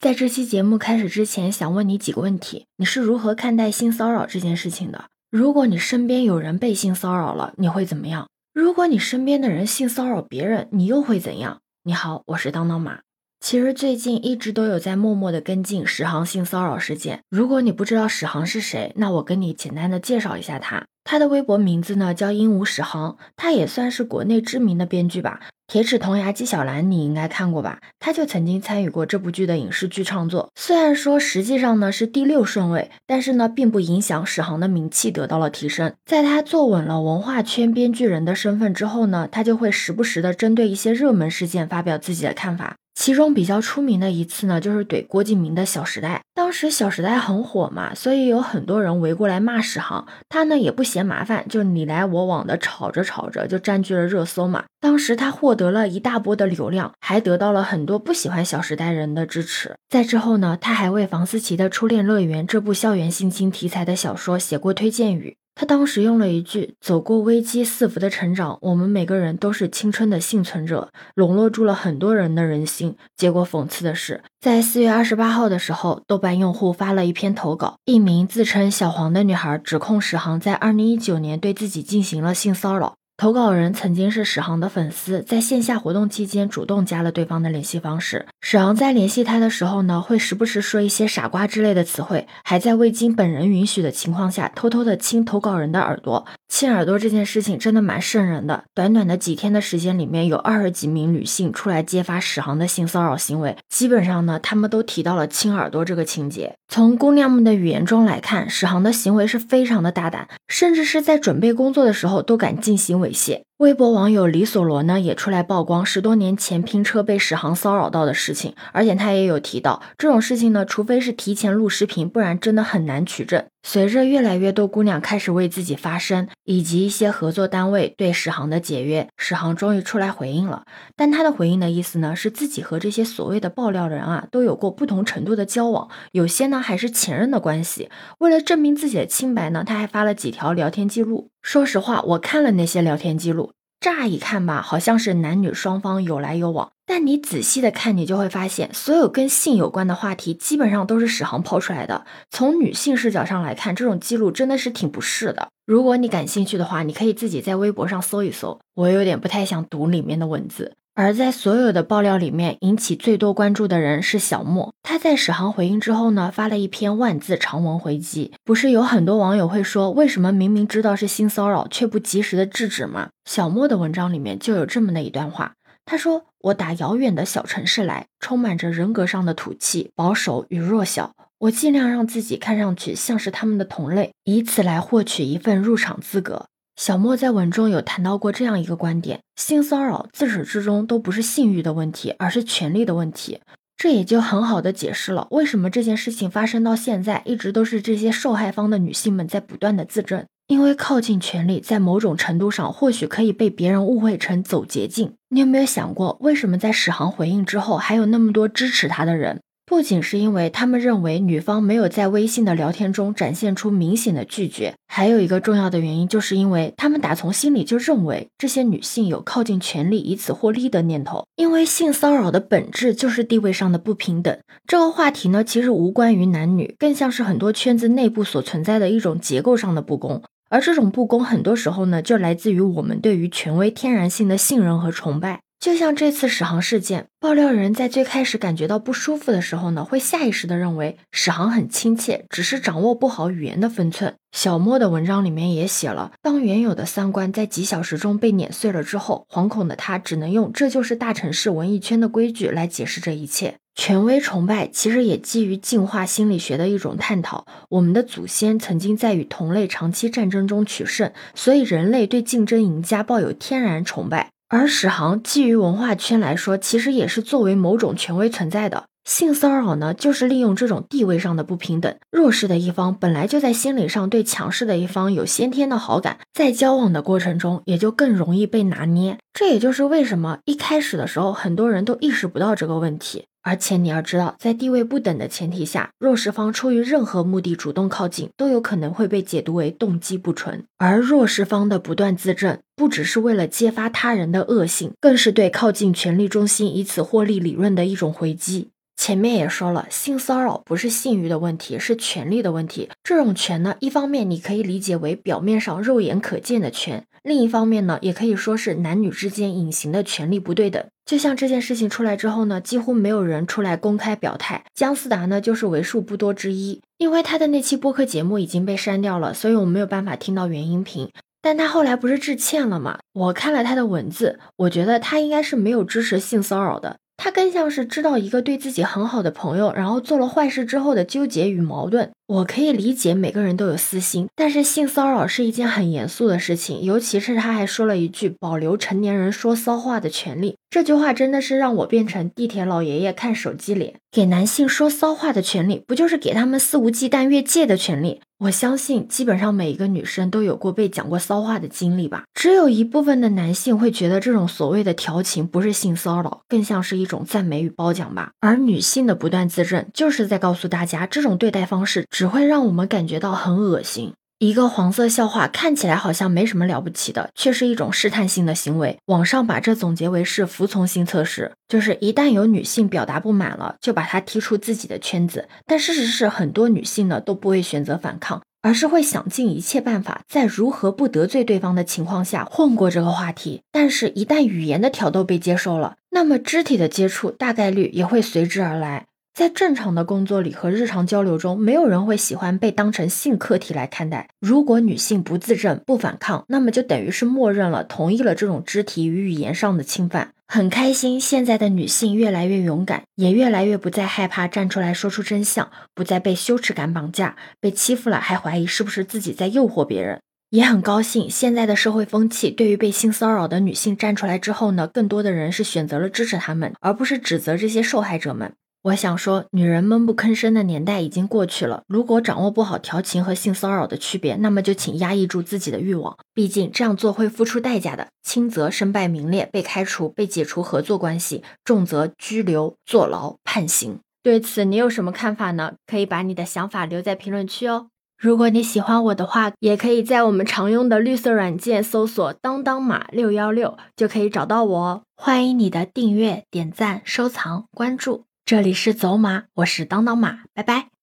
在这期节目开始之前，想问你几个问题：你是如何看待性骚扰这件事情的？如果你身边有人被性骚扰了，你会怎么样？如果你身边的人性骚扰别人，你又会怎样？你好，我是当当马。其实最近一直都有在默默的跟进史航性骚扰事件。如果你不知道史航是谁，那我跟你简单的介绍一下他。他的微博名字呢叫鹦鹉史航，他也算是国内知名的编剧吧。铁齿铜牙纪晓岚，你应该看过吧？他就曾经参与过这部剧的影视剧创作。虽然说实际上呢是第六顺位，但是呢并不影响史航的名气得到了提升。在他坐稳了文化圈编剧人的身份之后呢，他就会时不时的针对一些热门事件发表自己的看法。其中比较出名的一次呢，就是怼郭敬明的《小时代》。当时《小时代》很火嘛，所以有很多人围过来骂史航。他呢也不嫌麻烦，就你来我往的吵着吵着，就占据了热搜嘛。当时他获得了一大波的流量，还得到了很多不喜欢《小时代》人的支持。在之后呢，他还为房思琪的《初恋乐园》这部校园性侵题材的小说写过推荐语。他当时用了一句“走过危机四伏的成长，我们每个人都是青春的幸存者”，笼络住了很多人的人心。结果讽刺的是，在四月二十八号的时候，豆瓣用户发了一篇投稿，一名自称小黄的女孩指控史航在二零一九年对自己进行了性骚扰。投稿人曾经是史航的粉丝，在线下活动期间主动加了对方的联系方式。史航在联系他的时候呢，会时不时说一些“傻瓜”之类的词汇，还在未经本人允许的情况下偷偷的亲投稿人的耳朵。亲耳朵这件事情真的蛮瘆人的。短短的几天的时间里面，有二十几名女性出来揭发史航的性骚扰行为，基本上呢，他们都提到了亲耳朵这个情节。从姑娘们的语言中来看，史航的行为是非常的大胆，甚至是在准备工作的时候都敢进行一些。微博网友李索罗呢也出来曝光十多年前拼车被史航骚扰到的事情，而且他也有提到这种事情呢，除非是提前录视频，不然真的很难取证。随着越来越多姑娘开始为自己发声，以及一些合作单位对史航的解约，史航终于出来回应了。但他的回应的意思呢，是自己和这些所谓的爆料人啊，都有过不同程度的交往，有些呢还是前任的关系。为了证明自己的清白呢，他还发了几条聊天记录。说实话，我看了那些聊天记录。乍一看吧，好像是男女双方有来有往，但你仔细的看，你就会发现，所有跟性有关的话题，基本上都是史航抛出来的。从女性视角上来看，这种记录真的是挺不适的。如果你感兴趣的话，你可以自己在微博上搜一搜。我有点不太想读里面的文字。而在所有的爆料里面，引起最多关注的人是小莫。他在史航回应之后呢，发了一篇万字长文回击。不是有很多网友会说，为什么明明知道是性骚扰，却不及时的制止吗？小莫的文章里面就有这么的一段话，他说：“我打遥远的小城市来，充满着人格上的土气、保守与弱小。我尽量让自己看上去像是他们的同类，以此来获取一份入场资格。”小莫在文中有谈到过这样一个观点：性骚扰自始至终都不是性欲的问题，而是权力的问题。这也就很好的解释了为什么这件事情发生到现在，一直都是这些受害方的女性们在不断的自证。因为靠近权力，在某种程度上或许可以被别人误会成走捷径。你有没有想过，为什么在史航回应之后，还有那么多支持他的人？不仅是因为他们认为女方没有在微信的聊天中展现出明显的拒绝，还有一个重要的原因，就是因为他们打从心里就认为这些女性有靠近权力以此获利的念头。因为性骚扰的本质就是地位上的不平等。这个话题呢，其实无关于男女，更像是很多圈子内部所存在的一种结构上的不公。而这种不公，很多时候呢，就来自于我们对于权威天然性的信任和崇拜。就像这次史航事件，爆料人在最开始感觉到不舒服的时候呢，会下意识的认为史航很亲切，只是掌握不好语言的分寸。小莫的文章里面也写了，当原有的三观在几小时中被碾碎了之后，惶恐的他只能用“这就是大城市文艺圈的规矩”来解释这一切。权威崇拜其实也基于进化心理学的一种探讨。我们的祖先曾经在与同类长期战争中取胜，所以人类对竞争赢家抱有天然崇拜。而史航基于文化圈来说，其实也是作为某种权威存在的。性骚扰呢，就是利用这种地位上的不平等，弱势的一方本来就在心理上对强势的一方有先天的好感，在交往的过程中也就更容易被拿捏。这也就是为什么一开始的时候很多人都意识不到这个问题。而且你要知道，在地位不等的前提下，弱势方出于任何目的主动靠近，都有可能会被解读为动机不纯。而弱势方的不断自证，不只是为了揭发他人的恶性，更是对靠近权力中心以此获利理论的一种回击。前面也说了，性骚扰不是性欲的问题，是权利的问题。这种权呢，一方面你可以理解为表面上肉眼可见的权，另一方面呢，也可以说是男女之间隐形的权利不对等。就像这件事情出来之后呢，几乎没有人出来公开表态，姜思达呢就是为数不多之一。因为他的那期播客节目已经被删掉了，所以我没有办法听到原音频。但他后来不是致歉了吗？我看了他的文字，我觉得他应该是没有支持性骚扰的。他更像是知道一个对自己很好的朋友，然后做了坏事之后的纠结与矛盾。我可以理解每个人都有私心，但是性骚扰是一件很严肃的事情，尤其是他还说了一句“保留成年人说骚话的权利”，这句话真的是让我变成地铁老爷爷看手机脸。给男性说骚话的权利，不就是给他们肆无忌惮越界的权利？我相信，基本上每一个女生都有过被讲过骚话的经历吧。只有一部分的男性会觉得这种所谓的调情不是性骚扰，更像是一种赞美与褒奖吧。而女性的不断自证，就是在告诉大家，这种对待方式只会让我们感觉到很恶心。一个黄色笑话看起来好像没什么了不起的，却是一种试探性的行为。网上把这总结为是服从性测试，就是一旦有女性表达不满了，就把她踢出自己的圈子。但事实是，很多女性呢都不会选择反抗，而是会想尽一切办法，在如何不得罪对方的情况下混过这个话题。但是，一旦语言的挑逗被接受了，那么肢体的接触大概率也会随之而来。在正常的工作里和日常交流中，没有人会喜欢被当成性课题来看待。如果女性不自证、不反抗，那么就等于是默认了、同意了这种肢体与语言上的侵犯。很开心，现在的女性越来越勇敢，也越来越不再害怕站出来说出真相，不再被羞耻感绑架，被欺负了还怀疑是不是自己在诱惑别人。也很高兴，现在的社会风气对于被性骚扰的女性站出来之后呢，更多的人是选择了支持他们，而不是指责这些受害者们。我想说，女人闷不吭声的年代已经过去了。如果掌握不好调情和性骚扰的区别，那么就请压抑住自己的欲望，毕竟这样做会付出代价的。轻则身败名裂、被开除、被解除合作关系；重则拘留、坐牢、判刑。对此，你有什么看法呢？可以把你的想法留在评论区哦。如果你喜欢我的话，也可以在我们常用的绿色软件搜索“当当马六幺六”，就可以找到我哦。欢迎你的订阅、点赞、收藏、关注。这里是走马，我是当当马，拜拜。